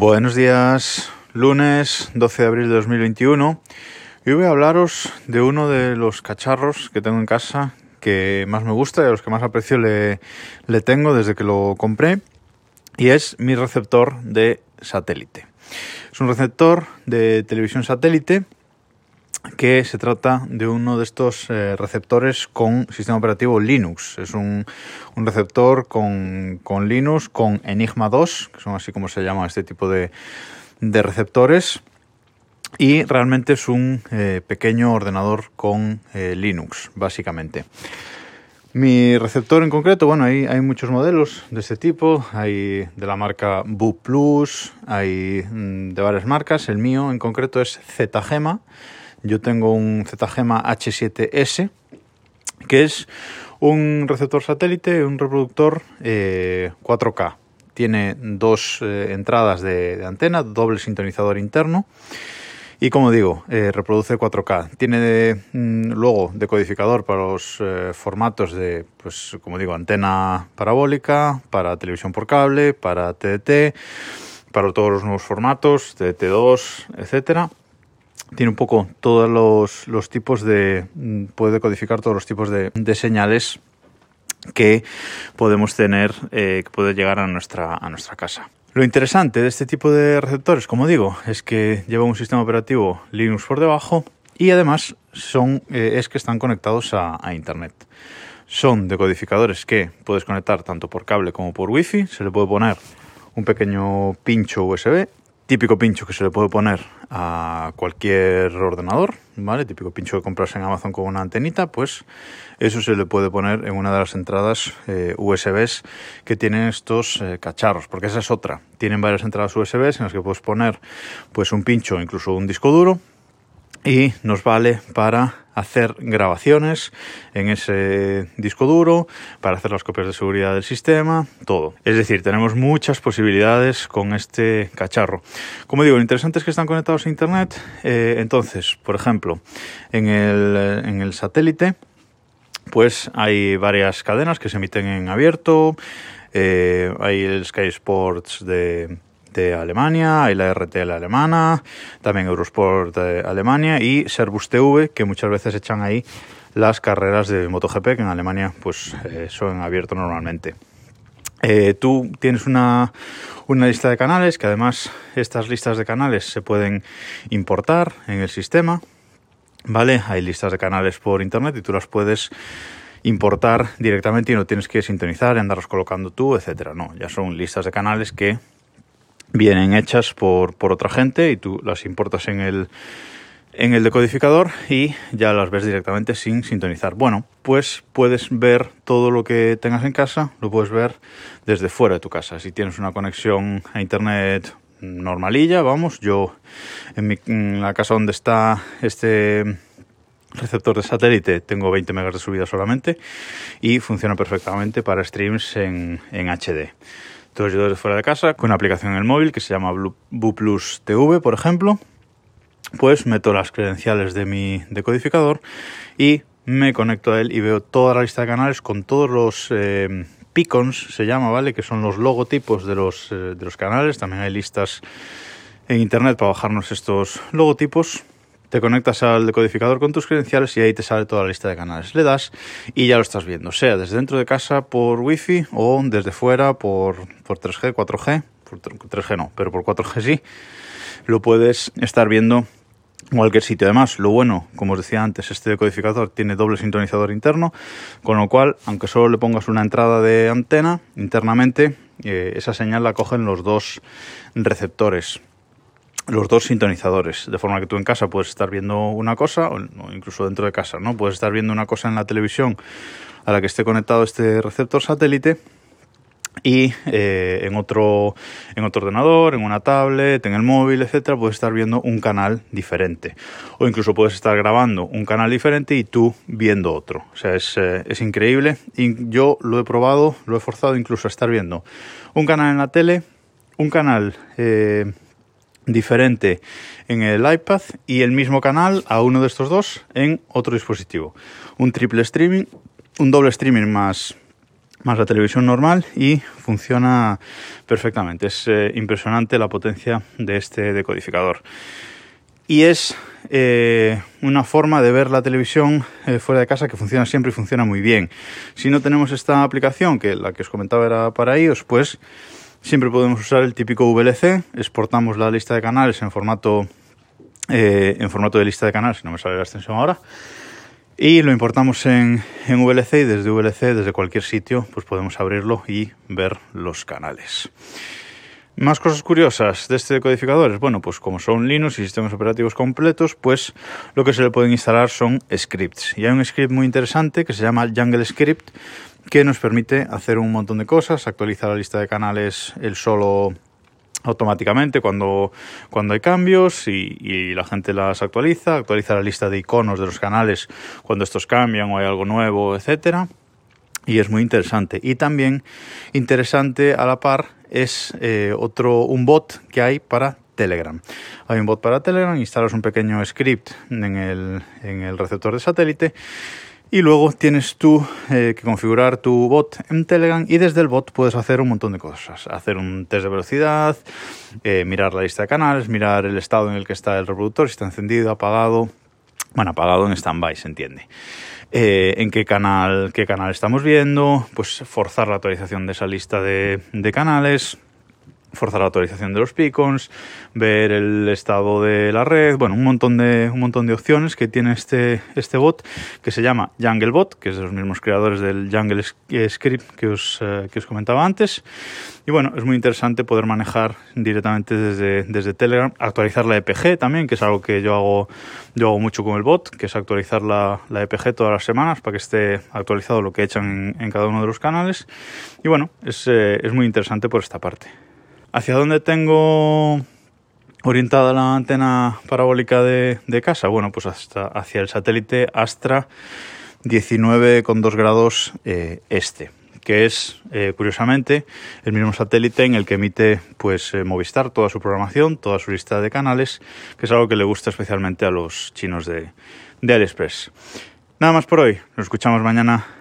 Buenos días, lunes 12 de abril de 2021. Y hoy voy a hablaros de uno de los cacharros que tengo en casa que más me gusta y a los que más aprecio le, le tengo desde que lo compré. Y es mi receptor de satélite. Es un receptor de televisión satélite que se trata de uno de estos eh, receptores con sistema operativo Linux. Es un, un receptor con, con, Linux, con Enigma 2, que son así como se llama este tipo de, de receptores. Y realmente es un eh, pequeño ordenador con eh, Linux, básicamente. Mi receptor en concreto, bueno, hay, hay muchos modelos de este tipo, hay de la marca Bu Plus, hay mm, de varias marcas, el mío en concreto es Zgema, yo tengo un Zgema H7S, que es un receptor satélite, un reproductor eh, 4K. Tiene dos eh, entradas de, de, antena, doble sintonizador interno. Y como digo, eh, reproduce 4K. Tiene mm, luego decodificador para los eh, formatos de, pues como digo, antena parabólica, para televisión por cable, para TDT, para todos los nuevos formatos, TDT2, etcétera tiene un poco todos los, los, tipos de. puede codificar todos los tipos de, de señales que podemos tener, eh, que puede llegar a nuestra, a nuestra casa. Lo interesante de este tipo de receptores, como digo, es que lleva un sistema operativo Linux por debajo y además son, eh, es que están conectados a, a Internet. Son decodificadores que puedes conectar tanto por cable como por wifi. Se le puede poner un pequeño pincho USB típico pincho que se le puede poner a cualquier ordenador, ¿vale? Típico pincho que compras en Amazon con una antenita, pues eso se le puede poner en una de las entradas eh, USBs que tienen estos eh, cacharros, porque esa es otra. Tienen varias entradas USBs en las que puedes poner pues un pincho incluso un disco duro y nos vale para hacer grabaciones en ese disco duro, para hacer las copias de seguridad del sistema, todo. Es decir, tenemos muchas posibilidades con este cacharro. Como digo, lo interesante es que están conectados a Internet. Eh, entonces, por ejemplo, en el, en el satélite, pues hay varias cadenas que se emiten en abierto. Eh, hay el Sky Sports de de Alemania, hay la RTL alemana, también Eurosport de Alemania y Servus TV, que muchas veces echan ahí las carreras de MotoGP, que en Alemania pues eh, son abiertos normalmente. Eh, tú tienes una, una lista de canales, que además estas listas de canales se pueden importar en el sistema, ¿vale? Hay listas de canales por internet y tú las puedes importar directamente y no tienes que sintonizar andarlos colocando tú, etcétera. No, ya son listas de canales que vienen hechas por, por otra gente y tú las importas en el, en el decodificador y ya las ves directamente sin sintonizar. Bueno, pues puedes ver todo lo que tengas en casa, lo puedes ver desde fuera de tu casa. Si tienes una conexión a internet normalilla, vamos, yo en, mi, la casa donde está este receptor de satélite tengo 20 megas de subida solamente y funciona perfectamente para streams en, en HD. Entonces yo desde fuera de casa, con una aplicación en el móvil que se llama BluePlus TV, por ejemplo, pues meto las credenciales de mi decodificador y me conecto a él y veo toda la lista de canales con todos los eh, picons, se llama, ¿vale? Que son los logotipos de los, eh, de los canales. También hay listas en internet para bajarnos estos logotipos te conectas al decodificador con tus credenciales y ahí te sale toda la lista de canales. Le das y ya lo estás viendo, sea desde dentro de casa por wifi o desde fuera por, por 3G, 4G, por 3G no, pero por 4G sí, lo puedes estar viendo en cualquier sitio. Además, lo bueno, como os decía antes, este decodificador tiene doble sintonizador interno, con lo cual, aunque solo le pongas una entrada de antena internamente, eh, esa señal la cogen los dos receptores los dos sintonizadores, de forma que tú en casa puedes estar viendo una cosa, o incluso dentro de casa, ¿no? Puedes estar viendo una cosa en la televisión a la que esté conectado este receptor satélite y eh, en, otro, en otro ordenador, en una tablet, en el móvil, etcétera, puedes estar viendo un canal diferente. O incluso puedes estar grabando un canal diferente y tú viendo otro. O sea, es, eh, es increíble. Y yo lo he probado, lo he forzado incluso a estar viendo un canal en la tele, un canal eh, diferente en el iPad y el mismo canal a uno de estos dos en otro dispositivo. Un triple streaming, un doble streaming más más la televisión normal y funciona perfectamente. Es eh, impresionante la potencia de este decodificador. Y es eh, una forma de ver la televisión eh, fuera de casa que funciona siempre y funciona muy bien. Si no tenemos esta aplicación, que la que os comentaba era para iOS, pues siempre podemos usar el típico VLC, exportamos la lista de canales en formato, en formato de lista de canales, no me sale la extensión ahora, y lo importamos en, en, VLC y desde VLC, desde cualquier sitio, pues podemos abrirlo y ver los canales. Más cosas curiosas de este decodificador bueno, pues como son Linux y sistemas operativos completos, pues lo que se le pueden instalar son scripts. Y hay un script muy interesante que se llama Jungle Script, que nos permite hacer un montón de cosas, actualizar la lista de canales el solo automáticamente cuando, cuando hay cambios y, la gente las actualiza, actualiza la lista de iconos de los canales cuando estos cambian o hay algo nuevo, etcétera. Y es muy interesante. Y también interesante a la par es eh, otro un bot que hay para Telegram. Hay un bot para Telegram, instalas un pequeño script en el, en el receptor de satélite y luego tienes tú eh, que configurar tu bot en Telegram y desde el bot puedes hacer un montón de cosas. Hacer un test de velocidad, eh, mirar la lista de canales, mirar el estado en el que está el reproductor, si está encendido, apagado. Bueno, apagado en stand-by, se entiende. Eh, en qué canal, qué canal estamos viendo, pues forzar la actualización de esa lista de, de canales, forzar la actualización de los beacons, ver el estado de la red, bueno, un montón de, un montón de opciones que tiene este, este bot que se llama JungleBot, que es de los mismos creadores del Jungle Script que os, eh, que os comentaba antes. Y bueno, es muy interesante poder manejar directamente desde, desde Telegram, actualizar la EPG también, que es algo que yo hago, yo hago mucho con el bot, que es actualizar la, la EPG todas las semanas para que esté actualizado lo que echan en, cada uno de los canales. Y bueno, es, eh, es muy interesante por esta parte. ¿Hacia dónde tengo orientada la antena parabólica de, casa? Bueno, pues hasta hacia el satélite Astra 19,2 grados eh, este que es eh, curiosamente el mismo satélite en el que emite pues eh, Movistar toda su programación, toda su lista de canales, que es algo que le gusta especialmente a los chinos de, de AliExpress. Nada más por hoy, nos escuchamos mañana.